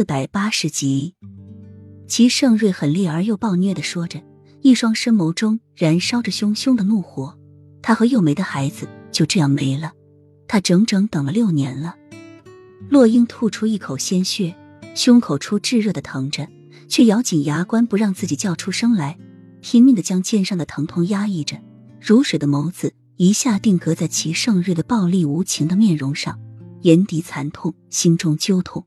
四百八十集，齐盛瑞狠厉而又暴虐的说着，一双深眸中燃烧着汹汹的怒火。他和幼梅的孩子就这样没了，他整整等了六年了。洛英吐出一口鲜血，胸口处炙热的疼着，却咬紧牙关不让自己叫出声来，拼命的将肩上的疼痛压抑着。如水的眸子一下定格在齐盛瑞的暴力无情的面容上，眼底惨痛，心中揪痛。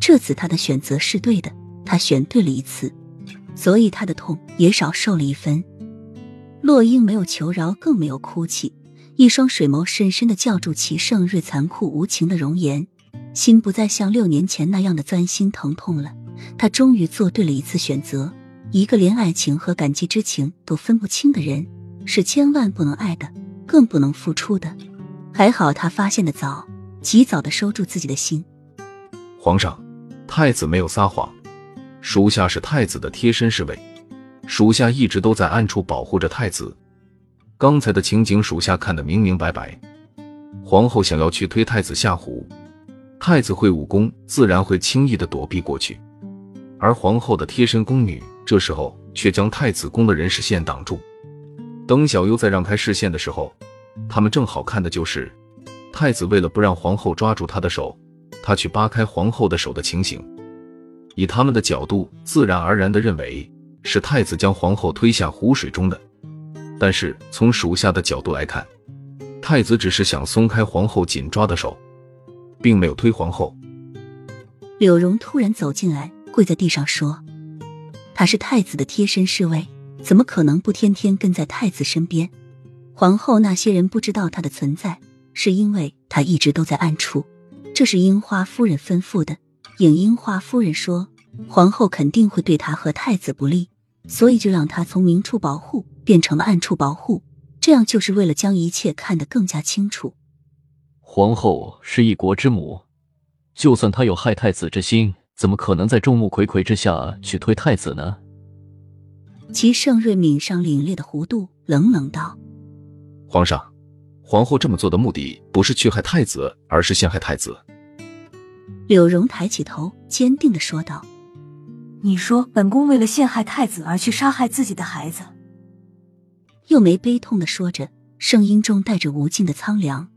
这次他的选择是对的，他选对了一次，所以他的痛也少受了一分。洛英没有求饶，更没有哭泣，一双水眸深深的叫住齐盛瑞残酷无情的容颜，心不再像六年前那样的钻心疼痛了。他终于做对了一次选择，一个连爱情和感激之情都分不清的人，是千万不能爱的，更不能付出的。还好他发现的早，及早的收住自己的心。皇上，太子没有撒谎，属下是太子的贴身侍卫，属下一直都在暗处保护着太子。刚才的情景，属下看得明明白白。皇后想要去推太子下湖，太子会武功，自然会轻易的躲避过去。而皇后的贴身宫女这时候却将太子宫的人视线挡住。等小优再让开视线的时候，他们正好看的就是太子为了不让皇后抓住他的手。他去扒开皇后的手的情形，以他们的角度，自然而然的认为是太子将皇后推下湖水中的。但是从属下的角度来看，太子只是想松开皇后紧抓的手，并没有推皇后。柳荣突然走进来，跪在地上说：“他是太子的贴身侍卫，怎么可能不天天跟在太子身边？皇后那些人不知道他的存在，是因为他一直都在暗处。”这是樱花夫人吩咐的。影樱花夫人说，皇后肯定会对她和太子不利，所以就让她从明处保护变成了暗处保护，这样就是为了将一切看得更加清楚。皇后是一国之母，就算她有害太子之心，怎么可能在众目睽睽之下去推太子呢？齐盛瑞抿上凛冽的弧度，冷冷道：“皇上。”皇后这么做的目的不是去害太子，而是陷害太子。柳荣抬起头，坚定的说道：“你说本宫为了陷害太子而去杀害自己的孩子？”又没悲痛的说着，声音中带着无尽的苍凉。